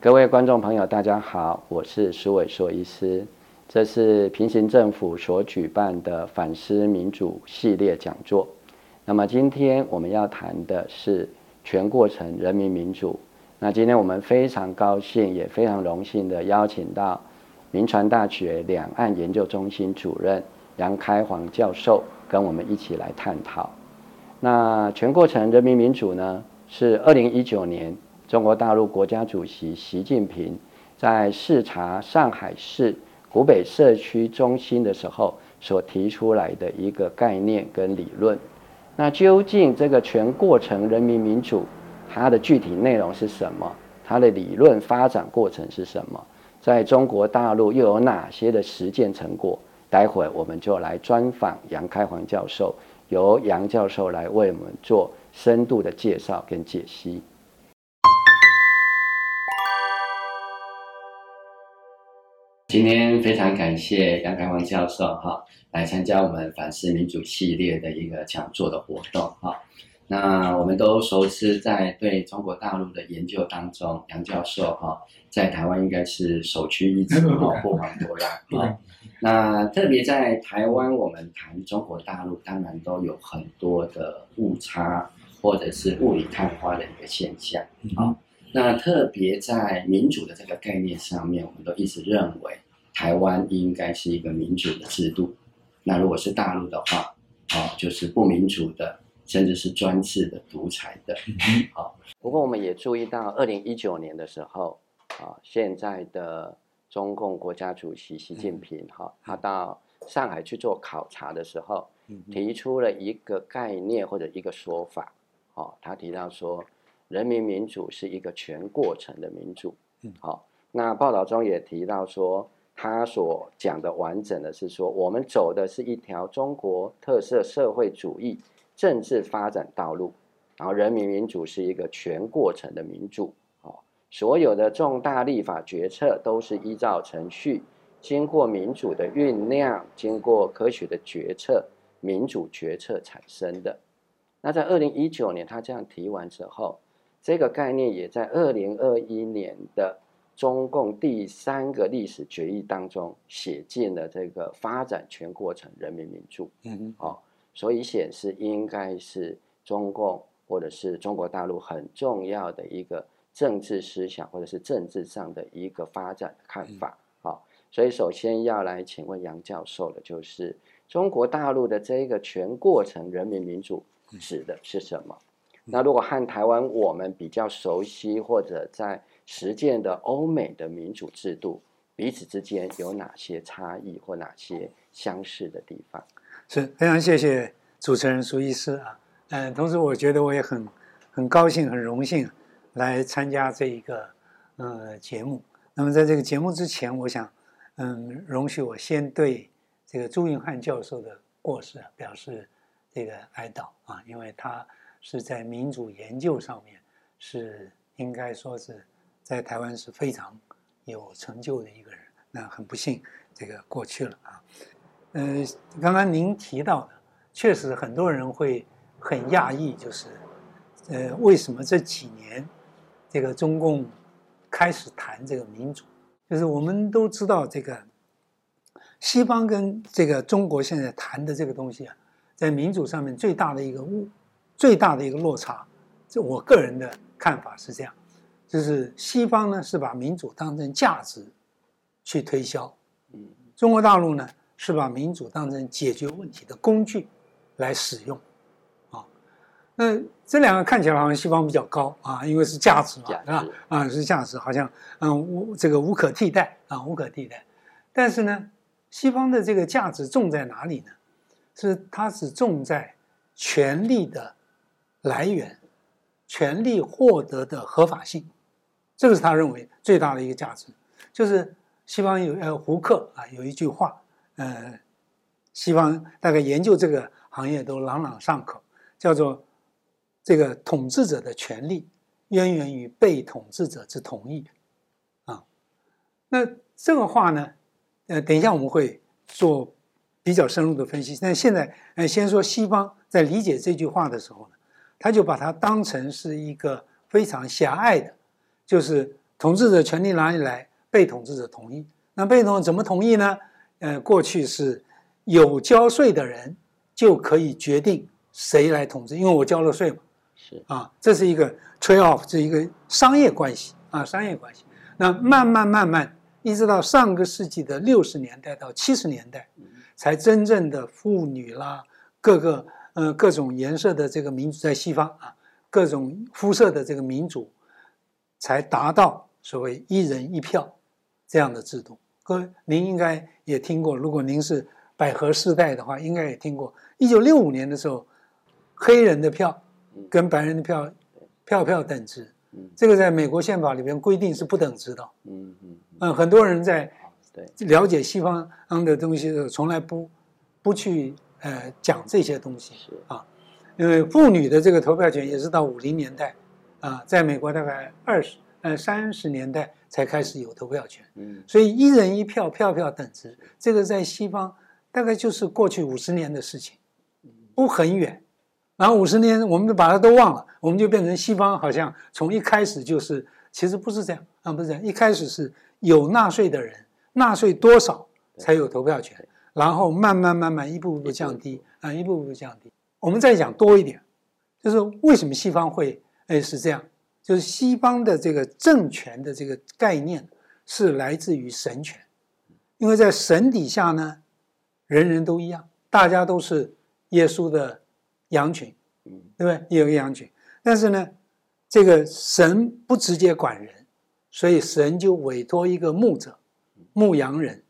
各位观众朋友，大家好，我是苏伟硕医师。这是平行政府所举办的反思民主系列讲座。那么今天我们要谈的是全过程人民民主。那今天我们非常高兴，也非常荣幸的邀请到民传大学两岸研究中心主任杨开煌教授，跟我们一起来探讨。那全过程人民民主呢，是二零一九年。中国大陆国家主席习近平在视察上海市古北社区中心的时候所提出来的一个概念跟理论。那究竟这个全过程人民民主它的具体内容是什么？它的理论发展过程是什么？在中国大陆又有哪些的实践成果？待会我们就来专访杨开煌教授，由杨教授来为我们做深度的介绍跟解析。今天非常感谢杨开煌教授哈，来参加我们反思民主系列的一个讲座的活动哈。那我们都熟知在对中国大陆的研究当中，杨教授哈在台湾应该是首屈一指哈，不遑多让哈。那特别在台湾，我们谈中国大陆，当然都有很多的误差或者是雾里看花的一个现象啊。那特别在民主的这个概念上面，我们都一直认为台湾应该是一个民主的制度。那如果是大陆的话，啊，就是不民主的，甚至是专制的、独裁的。好，不过我们也注意到，二零一九年的时候，啊，现在的中共国家主席习近平，哈，他到上海去做考察的时候，提出了一个概念或者一个说法，哦，他提到说。人民民主是一个全过程的民主，嗯，好。那报道中也提到说，他所讲的完整的是说，我们走的是一条中国特色社会主义政治发展道路，然后人民民主是一个全过程的民主，哦，所有的重大立法决策都是依照程序，经过民主的酝酿，经过科学的决策，民主决策产生的。那在二零一九年，他这样提完之后。这个概念也在二零二一年的中共第三个历史决议当中写进了这个发展全过程人民民主。嗯嗯。哦，所以显示应该是中共或者是中国大陆很重要的一个政治思想或者是政治上的一个发展的看法。好，所以首先要来请问杨教授的，就是中国大陆的这个全过程人民民主指的是什么？那如果和台湾我们比较熟悉或者在实践的欧美的民主制度，彼此之间有哪些差异或哪些相似的地方？是非常谢谢主持人苏医师啊，嗯，同时我觉得我也很很高兴、很荣幸来参加这一个呃节目。那么在这个节目之前，我想嗯，容许我先对这个朱云汉教授的过世表示这个哀悼啊，因为他。是在民主研究上面，是应该说是在台湾是非常有成就的一个人。那很不幸，这个过去了啊。呃，刚刚您提到的，确实很多人会很讶异，就是呃，为什么这几年这个中共开始谈这个民主？就是我们都知道，这个西方跟这个中国现在谈的这个东西啊，在民主上面最大的一个误。最大的一个落差，这我个人的看法是这样，就是西方呢是把民主当成价值去推销，嗯，中国大陆呢是把民主当成解决问题的工具来使用，啊，那这两个看起来好像西方比较高啊，因为是价值嘛，是吧？啊，是价值，好像嗯无这个无可替代啊，无可替代。但是呢，西方的这个价值重在哪里呢？是它是重在权力的。来源，权利获得的合法性，这个是他认为最大的一个价值。就是西方有呃胡克啊有一句话，呃，西方大概研究这个行业都朗朗上口，叫做这个统治者的权利渊源于被统治者之同意啊。那这个话呢，呃，等一下我们会做比较深入的分析。但现在呃，先说西方在理解这句话的时候呢。他就把它当成是一个非常狭隘的，就是统治者权力哪里来？被统治者同意。那被统怎么同意呢？呃，过去是有交税的人就可以决定谁来统治，因为我交了税嘛。是啊，这是一个 trade off，这一个商业关系啊，商业关系。那慢慢慢慢，一直到上个世纪的六十年代到七十年代，才真正的妇女啦，各个呃各种颜色的这个民主在西方啊，各种肤色的这个民主，才达到所谓一人一票这样的制度。各位，您应该也听过，如果您是百合世代的话，应该也听过。一九六五年的时候，黑人的票跟白人的票票票等值，这个在美国宪法里边规定是不等值的。嗯嗯嗯，很多人在了解西方的东西的时候，从来不不去呃讲这些东西啊，因为妇女的这个投票权也是到五零年代啊，在美国大概二十呃三十年代才开始有投票权，嗯。所以一人一票，票票等值，这个在西方大概就是过去五十年的事情，不很远。然后五十年，我们就把它都忘了，我们就变成西方好像从一开始就是，其实不是这样啊，不是这样，一开始是有纳税的人，纳税多少才有投票权，然后慢慢慢慢一步一步降低啊，一步一步降低。我们再讲多一点，就是为什么西方会哎是这样，就是西方的这个政权的这个概念是来自于神权，因为在神底下呢，人人都一样，大家都是耶稣的羊群，嗯对不对？有个羊群，但是呢，这个神不直接管人，所以神就委托一个牧者、牧羊人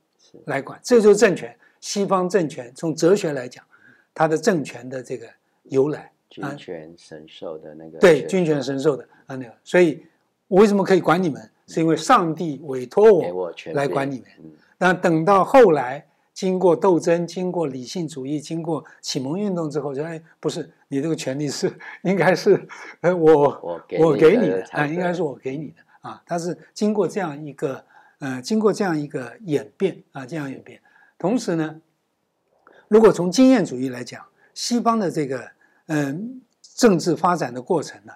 来管，这就是政权。西方政权从哲学来讲，它的政权的这个由来，君权神授的那个对权君权神授的啊那个，所以我为什么可以管你们？是因为上帝委托我来管你们。嗯那等到后来，经过斗争，经过理性主义，经过启蒙运动之后，就哎，不是你这个权利是应该是，呃，我我给我你的给你的啊，应该是我给你的啊。它是经过这样一个呃，经过这样一个演变啊，这样演变。同时呢，如果从经验主义来讲，西方的这个嗯、政治发展的过程呢，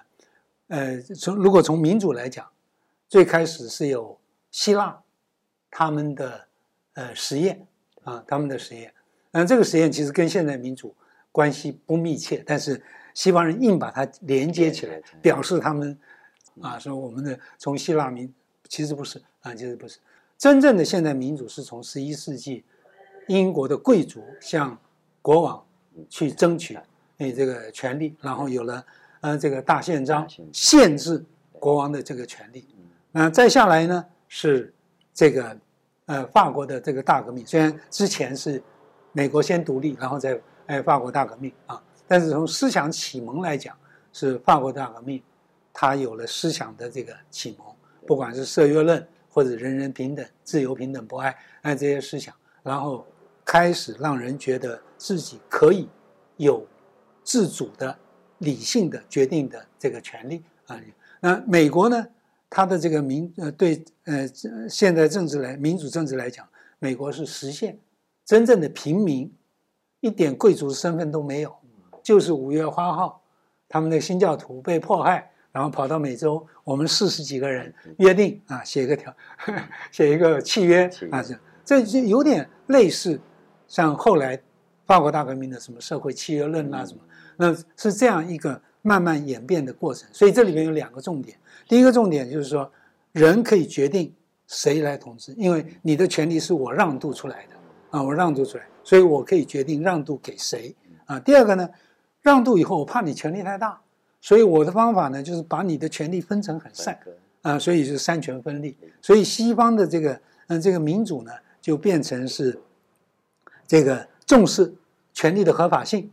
呃，从如果从民主来讲，最开始是有希腊他们的呃实验啊，他们的实验。那这个实验其实跟现在民主关系不密切，但是西方人硬把它连接起来，表示他们啊说我们的从希腊民其实不是啊，其实不是真正的现代民主是从十一世纪英国的贵族向国王去争取诶这个权利，然后有了呃这个大宪章大宪章。限制国王的这个权利。那再下来呢是这个呃法国的这个大革命，虽然之前是美国先独立，然后再哎法国大革命啊，但是从思想启蒙来讲，是法国大革命，它有了思想的这个启蒙，不管是社约论或者人人平等、自由平等、博爱，哎这些思想，然后开始让人觉得自己可以有自主的、理性的决定的这个权利啊。那美国呢，它的这个民呃对呃现在政治来民主政治来讲，美国是实现真正的平民，一点贵族身份都没有，就是五月花号，他们的新教徒被迫害，然后跑到美洲，我们四十几个人约定啊，写一个条，写一个契约啊，这这就有点类似像后来法国大革命的什么社会契约论啊什么，那是这样一个慢慢演变的过程。所以这里面有两个重点，第一个重点就是说，人可以决定谁来统治，因为你的权利是我让渡出来的啊，我让渡出来，所以我可以决定让渡给谁啊。第二个呢，让渡以后我怕你权力太大，所以我的方法呢就是把你的权力分成很散。啊，所以就是三权分立。所以西方的这个嗯这个民主呢，就变成是这个重视权利的合法性，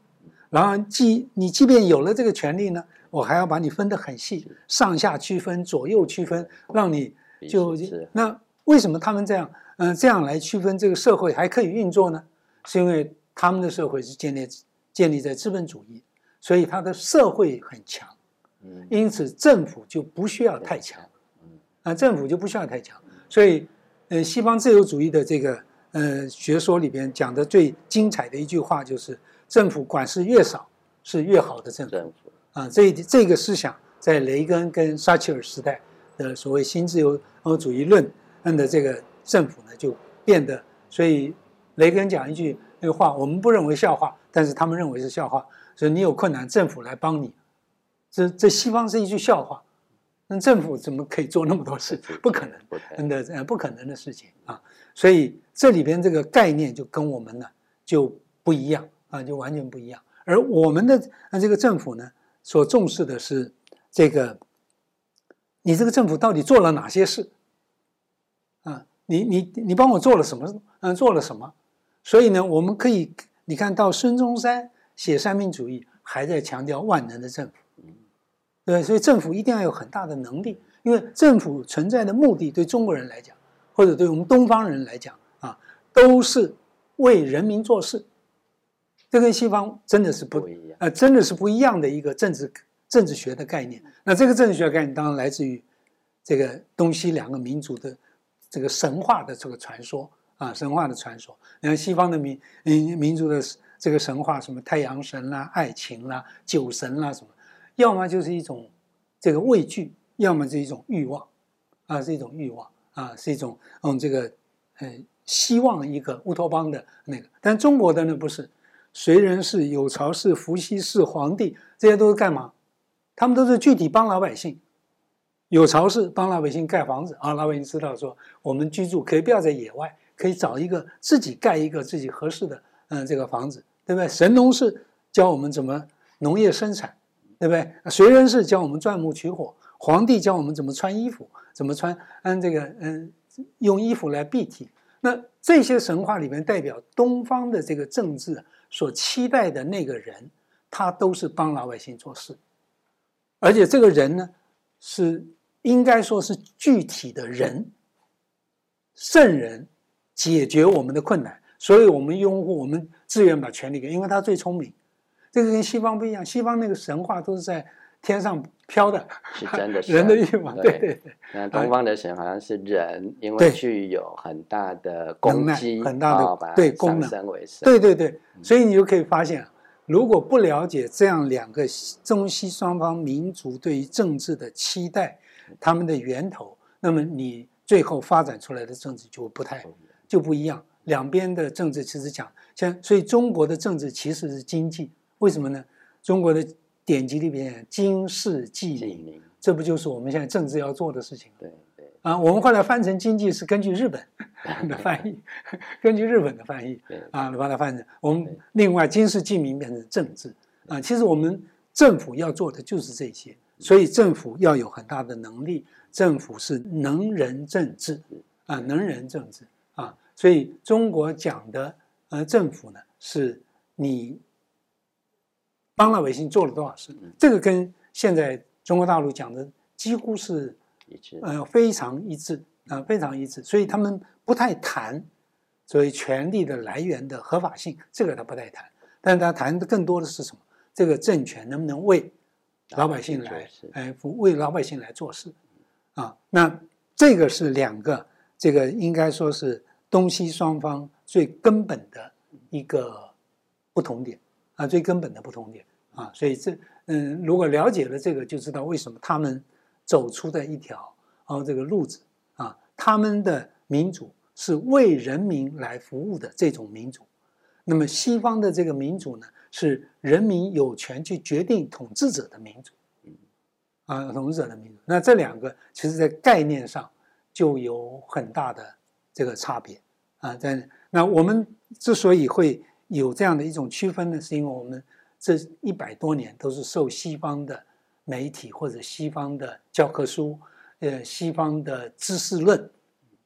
然后即你即便有了这个权利呢，我还要把你分得很细，上下区分、左右区分，让你就是那为什么他们这样嗯这样来区分这个社会还可以运作呢？是因为他们的社会是建立建立在资本主义，所以他的社会很强。嗯因此政府就不需要太强嗯，啊，政府就不需要太强。所以，呃，西方自由主义的这个呃学说里边讲的最精彩的一句话就是：政府管事越少是越好的政府政府啊。这一这个思想在雷根跟撒切尔时代，的所谓新自由主义论的这个政府呢，就变得，所以雷根讲一句那个话，我们不认为笑话，但是他们认为是笑话，所以你有困难，政府来帮你，这这西方是一句笑话。那政府怎么可以做那么多事？不可能，真的呃不可能的事情啊！所以这里边这个概念就跟我们呢就不一样啊，就完全不一样。而我们的这个政府呢，所重视的是这个，你这个政府到底做了哪些事啊？你你你帮我做了什么？嗯，做了什么？所以呢，我们可以你看到孙中山写三民主义，还在强调万能的政府。对，所以政府一定要有很大的能力，因为政府存在的目的，对中国人来讲，或者对我们东方人来讲啊，都是为人民做事。这跟西方真的是不一样，呃，真的是不一样的一个政治政治学的概念。那这个政治学概念当然来自于这个东西两个民族的这个神话的这个传说啊，神话的传说。你看西方的民民民族的这个神话，什么太阳神啦、爱情啦、酒神啦什么。要么就是一种这个畏惧，要么是一种欲望，啊，是一种欲望，啊，是一种嗯，这个呃，希望一个乌托邦的那个。但中国的呢，不是，燧人氏、有巢氏、伏羲氏、皇帝，这些都是干嘛？他们都是具体帮老百姓。有巢氏帮老百姓盖房子啊，老百姓知道说，我们居住可以不要在野外，可以找一个自己盖一个自己合适的嗯这个房子，对不对？神农氏教我们怎么农业生产。对不对？燧人氏教我们钻木取火，皇帝教我们怎么穿衣服，怎么穿，嗯这个嗯，用衣服来蔽体。那这些神话里面代表东方的这个政治所期待的那个人，他都是帮老百姓做事，而且这个人呢，是应该说是具体的人，圣人，解决我们的困难，所以我们拥护，我们自愿把权力给，因为他最聪明。这个跟西方不一样，西方那个神话都是在天上飘的，是真的 人的欲望。对对对。那东方的神好像是人，因为具有很大的功绩，很大的对功能。对对对，所以你就可以发现，如果不了解这样两个中西双方民族对于政治的期待，他们的源头，那么你最后发展出来的政治就不太就不一样。两边的政治其实讲，像所以中国的政治其实是经济。为什么呢？中国的典籍里边“经世济民”，这不就是我们现在政治要做的事情对对啊，我们后来翻成经济是根据日本 的翻译，根据日本的翻译啊，把它翻成我们另外“经世济民”变成政治啊。其实我们政府要做的就是这些，所以政府要有很大的能力，政府是能人政治啊，能人政治啊。所以中国讲的呃，政府呢是你。帮老百姓做了多少事？这个跟现在中国大陆讲的几乎是一致，呃，非常一致啊，非常一致。所以他们不太谈所谓权力的来源的合法性，这个他不太谈。但是他谈的更多的是什么？这个政权能不能为老百姓来，哎，为老百姓来做事啊？那这个是两个，这个应该说是东西双方最根本的一个不同点啊，最根本的不同点。啊，所以这嗯，如果了解了这个，就知道为什么他们走出的一条哦这个路子啊，他们的民主是为人民来服务的这种民主。那么西方的这个民主呢，是人民有权去决定统治者的民主，啊，统治者的民主。那这两个其实在概念上就有很大的这个差别啊。在那我们之所以会有这样的一种区分呢，是因为我们。这一百多年都是受西方的媒体或者西方的教科书，呃，西方的知识论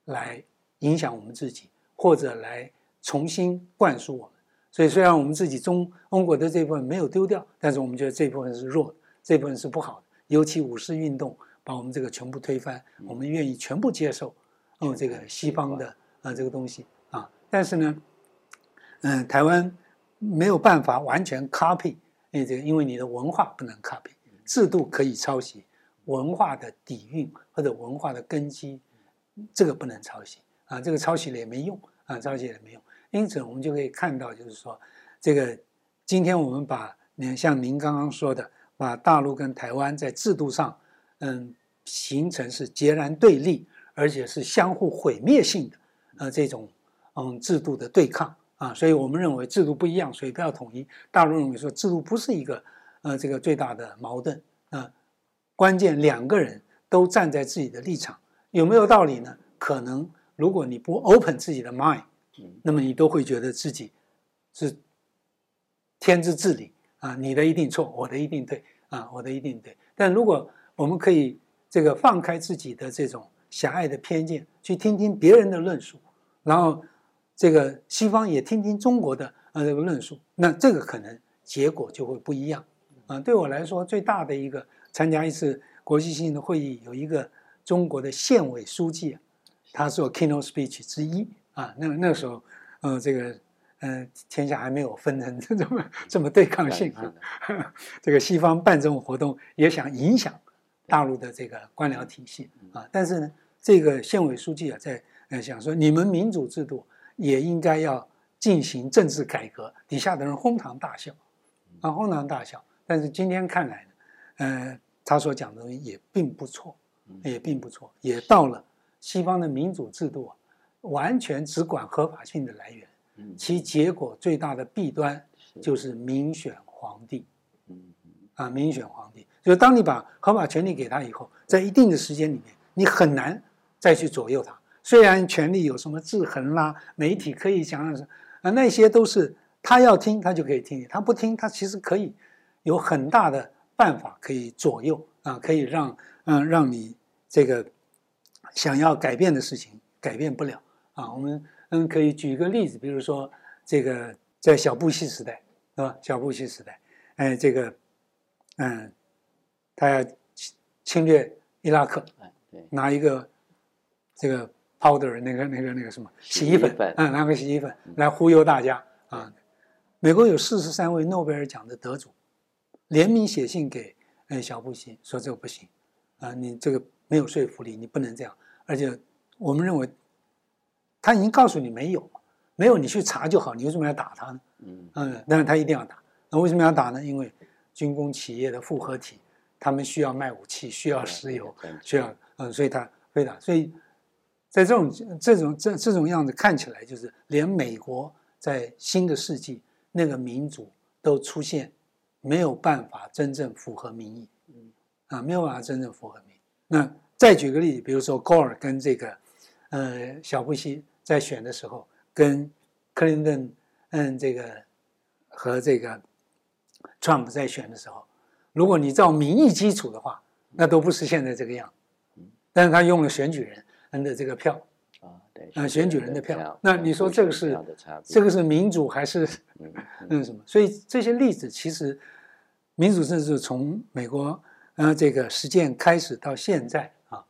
来影响我们自己，或者来重新灌输我们。所以，虽然我们自己中中国的这部分没有丢掉，但是我们觉得这部分是弱的，这部分是不好的。尤其五四运动把我们这个全部推翻，我们愿意全部接受，嗯，这个西方的啊这个东西啊。但是呢，嗯，台湾。没有办法完全 copy，那这个因为你的文化不能 copy，制度可以抄袭，文化的底蕴或者文化的根基，这个不能抄袭啊，这个抄袭了也没用啊，抄袭也没用。因此我们就可以看到，就是说，这个今天我们把，你像您刚刚说的，把大陆跟台湾在制度上，嗯，形成是截然对立，而且是相互毁灭性的，呃，这种嗯制度的对抗啊，所以我们认为制度不一样，所以不要统一。大陆认为说制度不是一个呃这个最大的矛盾啊，关键两个人都站在自己的立场，有没有道理呢？可能如果你不 open 自己的 mind，那么你都会觉得自己是天之至理啊，你的一定错，我的一定对啊，我的一定对。但如果我们可以这个放开自己的这种狭隘的偏见，去听听别人的论述，然后这个西方也听听中国的呃这个论述，那这个可能结果就会不一样啊。对我来说，最大的一个参加一次国际性的会议，有一个中国的县委书记，他做 keynote speech 之一啊。那那时候，呃，这个呃，天下还没有分成 这么这么对抗性啊。这个西方办这种活动也想影响。大陆的这个官僚体系啊，但是呢，这个县委书记啊，在呃想说，你们民主制度也应该要进行政治改革，底下的人哄堂大笑，啊，哄堂大笑。但是今天看来呢，呃，他所讲的东西也并不错，也并不错，也到了西方的民主制度啊，完全只管合法性的来源，其结果最大的弊端就是民选皇帝，啊，民选皇帝。就是当你把合法权利给他以后，在一定的时间里面，你很难再去左右他。虽然权力有什么制衡啦，媒体可以讲什啊，那些都是他要听他就可以听，他不听他其实可以有很大的办法可以左右啊，可以让嗯让你这个想要改变的事情改变不了啊。我们嗯可以举一个例子，比如说这个在小布希时代，是吧？小布希时代，哎，这个嗯。他要侵侵略伊拉克，拿一个这个 powder 那个那个那个什么洗衣粉，嗯，拿个洗衣粉来忽悠大家啊。美国有四十三位诺贝尔奖的得主联名写信给呃小布希说这个不行啊，你这个没有说服力，你不能这样。而且我们认为他已经告诉你没有，没有你去查就好，你为什么要打他呢？嗯嗯，但是他一定要打。那为什么要打呢？因为军工企业的复合体。他们需要卖武器，需要石油，需要嗯，所以他非打。所以在这种这种这这种样子看起来，就是连美国在新的世纪那个民主都出现没有办法真正符合民意，啊，没有办法真正符合民。那再举个例子，比如说高尔跟这个呃小布希在选的时候，跟克林顿嗯这个和这个 Trump 在选的时候。如果你照民意基础的话，那都不是现在这个样。但是他用了选举人的这个票啊，对，啊，选举人的票。那你说这个是这个是民主还是嗯 什么？所以这些例子其实，民主政治从美国呃这个实践开始到现在啊，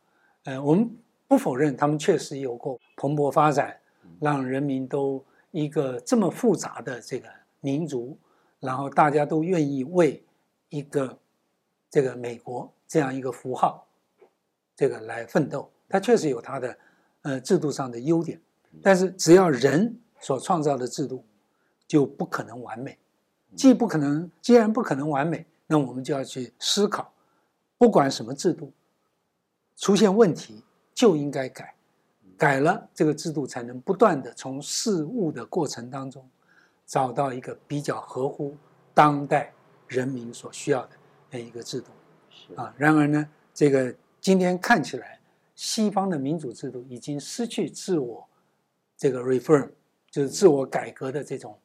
呃，我们不否认他们确实有过蓬勃发展，让人民都一个这么复杂的这个民族，然后大家都愿意为。一个这个美国这样一个符号，这个来奋斗，它确实有它的呃制度上的优点，但是只要人所创造的制度就不可能完美，既不可能，既然不可能完美，那我们就要去思考，不管什么制度出现问题就应该改，改了这个制度才能不断的从事物的过程当中找到一个比较合乎当代。人民所需要的那一个制度，啊，然而呢，这个今天看起来，西方的民主制度已经失去自我这个 reform，就是自我改革的这种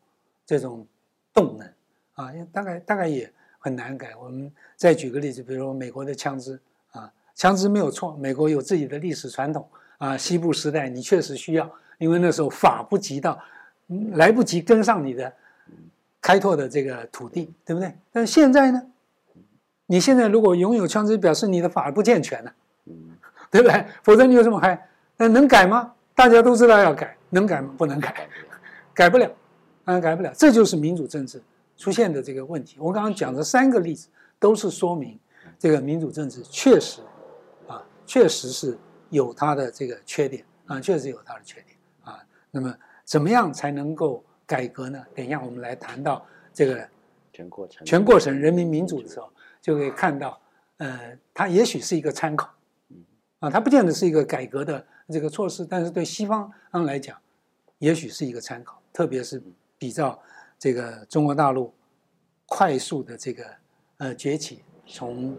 这种动能，啊，大概大概也很难改。我们再举个例子，比如说美国的枪支，啊，枪支没有错，美国有自己的历史传统，啊，西部时代你确实需要，因为那时候法不及到，来不及跟上你的。开拓的这个土地，对不对？但是现在呢？你现在如果拥有枪支，表示你的法不健全了，对不对？否则你有什么嗨那能改吗？大家都知道要改，能改吗？不能改，改不了，啊，改不了。这就是民主政治出现的这个问题。我刚刚讲的三个例子，都是说明这个民主政治确实啊，确实是有它的这个缺点啊，确实有它的缺点啊。那么，怎么样才能够？改革呢？等一下，我们来谈到这个全过程、全过程人民民主的时候，就可以看到，呃，它也许是一个参考啊，它不见得是一个改革的这个措施，但是对西方方来讲，也许是一个参考，特别是比较这个中国大陆快速的这个呃崛起，从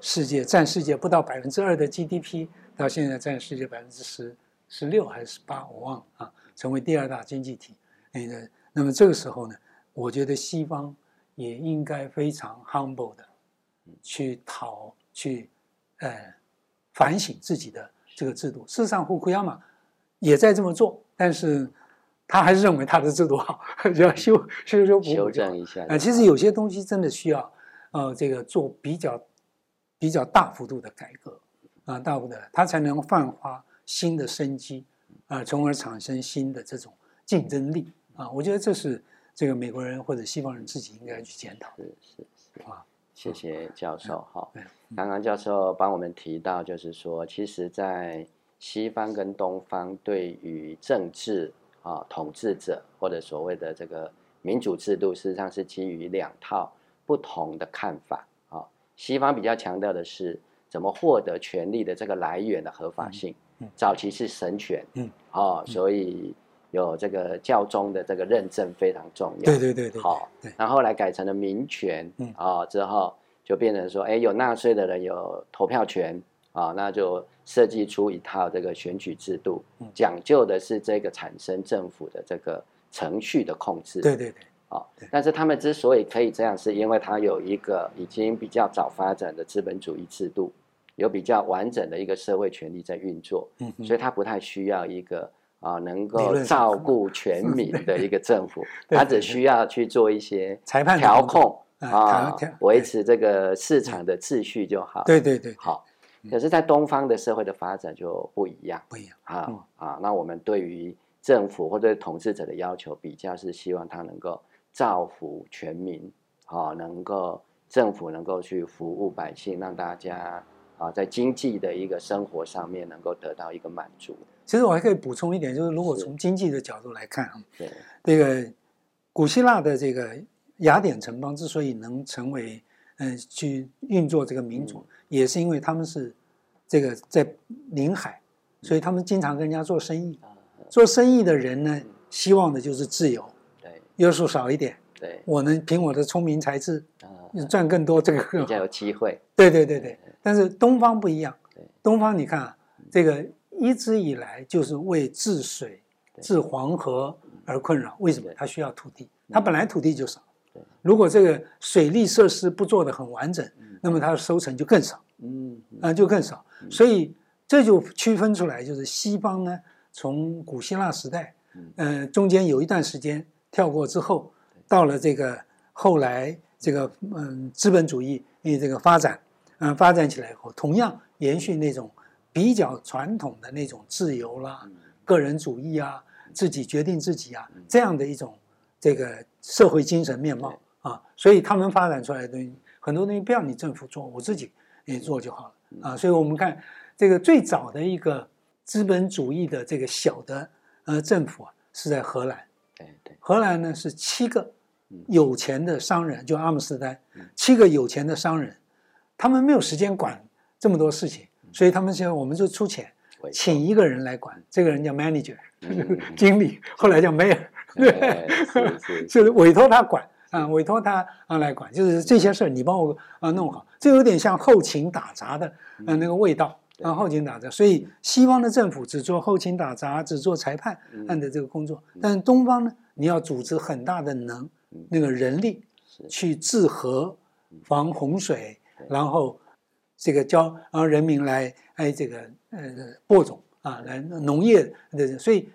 世界占世界不到百分之二的 GDP，到现在占世界百分之十十六还是十八，我忘了啊，成为第二大经济体。那个，那么这个时候呢，我觉得西方也应该非常 humble 的去讨去呃反省自己的这个制度。事实上，胡库亚马也在这么做，但是他还是认为他的制度好，就要修修修补补修正一下啊。其实有些东西真的需要呃这个做比较比较大幅度的改革啊，大幅的，它才能焕发新的生机啊，从而产生新的这种竞争力。啊，我觉得这是这个美国人或者西方人自己应该去检讨。是是是啊，谢谢教授哈。对，刚刚教授帮我们提到，就是说，其实，在西方跟东方对于政治啊统治者或者所谓的这个民主制度，事实上是基于两套不同的看法啊。西方比较强调的是怎么获得权力的这个来源的合法性，早期是神权，嗯，哦，所以。有这个教宗的这个认证非常重要，对对对对，好，然后来改成了民权，啊，之后就变成说，哎，有纳税的人有投票权，啊，那就设计出一套这个选举制度，讲究的是这个产生政府的这个程序的控制，对对对，啊，但是他们之所以可以这样，是因为他有一个已经比较早发展的资本主义制度，有比较完整的一个社会权利在运作，嗯，所以他不太需要一个。啊，能够照顾全民的一个政府，他只需要去做一些裁判调控啊，维持这个市场的秩序就好。对对对，好。可是，在东方的社会的发展就不一样，不一样啊啊。那我们对于政府或者统治者的要求，比较是希望他能够造福全民，啊，能够政府能够去服务百姓，让大家啊，在经济的一个生活上面能够得到一个满足。其实我还可以补充一点，就是如果从经济的角度来看啊，对这个古希腊的这个雅典城邦之所以能成为嗯去运作这个民主，也是因为他们是这个在临海，所以他们经常跟人家做生意。做生意的人呢，希望的就是自由，对约束少一点，对，我能凭我的聪明才智赚更多，这个比较有机会。对对对对，但是东方不一样，东方你看啊，这个。一直以来就是为治水、治黄河而困扰。为什么？它需要土地，它本来土地就少。如果这个水利设施不做得很完整，那么它的收成就更少。嗯，啊，就更少。所以这就区分出来，就是西方呢，从古希腊时代，嗯，中间有一段时间跳过之后，到了这个后来这个嗯资本主义因为这个发展，嗯，发展起来以后，同样延续那种。比较传统的那种自由啦、个人主义啊、自己决定自己啊这样的一种这个社会精神面貌啊，所以他们发展出来的东西很多东西不要你政府做，我自己也做就好了啊。所以我们看这个最早的一个资本主义的这个小的呃政府啊，是在荷兰。对对，荷兰呢是七个有钱的商人，就阿姆斯特丹七个有钱的商人，他们没有时间管这么多事情。所以他们现在我们就出钱，请一个人来管，这个人叫 manager，经理，后来叫 mayor，对，就是委托他管啊，委托他啊来管，就是这些事儿你帮我啊弄好，这有点像后勤打杂的啊那个味道啊，后勤打杂。所以西方的政府只做后勤打杂，只做裁判案的这个工作，但是东方呢，你要组织很大的能那个人力去治河、防洪水，然后。这个教让人民来哎，这个呃播种啊，来农业的，所以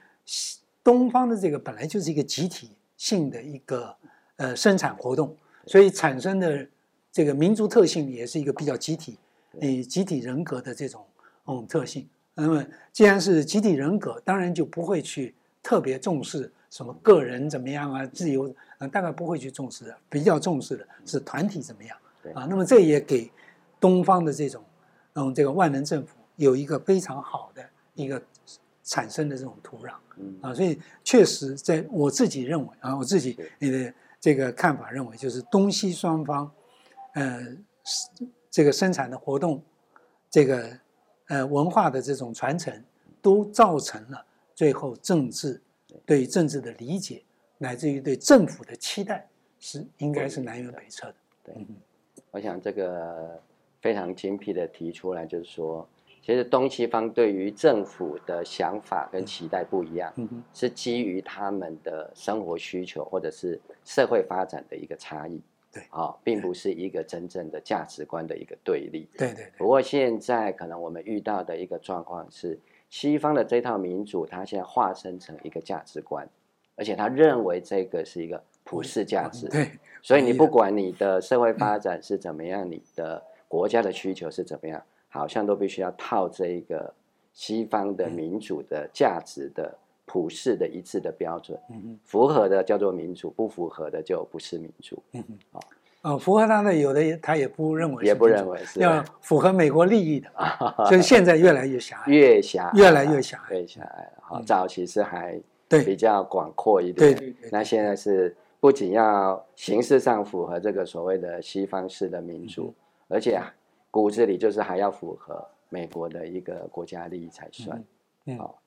东方的这个本来就是一个集体性的一个呃生产活动，所以产生的这个民族特性也是一个比较集体，诶集体人格的这种嗯特性。那么既然是集体人格，当然就不会去特别重视什么个人怎么样啊，自由啊，大概不会去重视的，比较重视的是团体怎么样啊。那么这也给。东方的这种，嗯，这个万能政府有一个非常好的一个产生的这种土壤，嗯。啊，所以确实在我自己认为啊，我自己你的这个看法认为，就是东西双方，呃，这个生产的活动，这个呃文化的这种传承，都造成了最后政治对政治的理解，乃至于对政府的期待，是应该是南辕北辙的。对，我想这个非常精辟的提出来，就是说，其实东西方对于政府的想法跟期待不一样，是基于他们的生活需求或者是社会发展的一个差异。对啊，并不是一个真正的价值观的一个对立。对对。不过现在可能我们遇到的一个状况是，西方的这套民主，它现在化身成一个价值观，而且他认为这个是一个普世价值。对。所以你不管你的社会发展是怎么样，你的国家的需求是怎么样，好像都必须要套这一个西方的民主的价值的。普世的一致的标准，符合的叫做民主，不符合的就不是民主。嗯嗯，哦，符合他的有的他也不认为，也不认为是。要符合美国利益的，所以现在越来越狭隘，越狭越来越狭隘，越狭隘。了。好，早期是还对。比较广阔一点，对，那现在是不仅要形式上符合这个所谓的西方式的民主，而且啊骨子里就是还要符合美国的一个国家利益才算。好。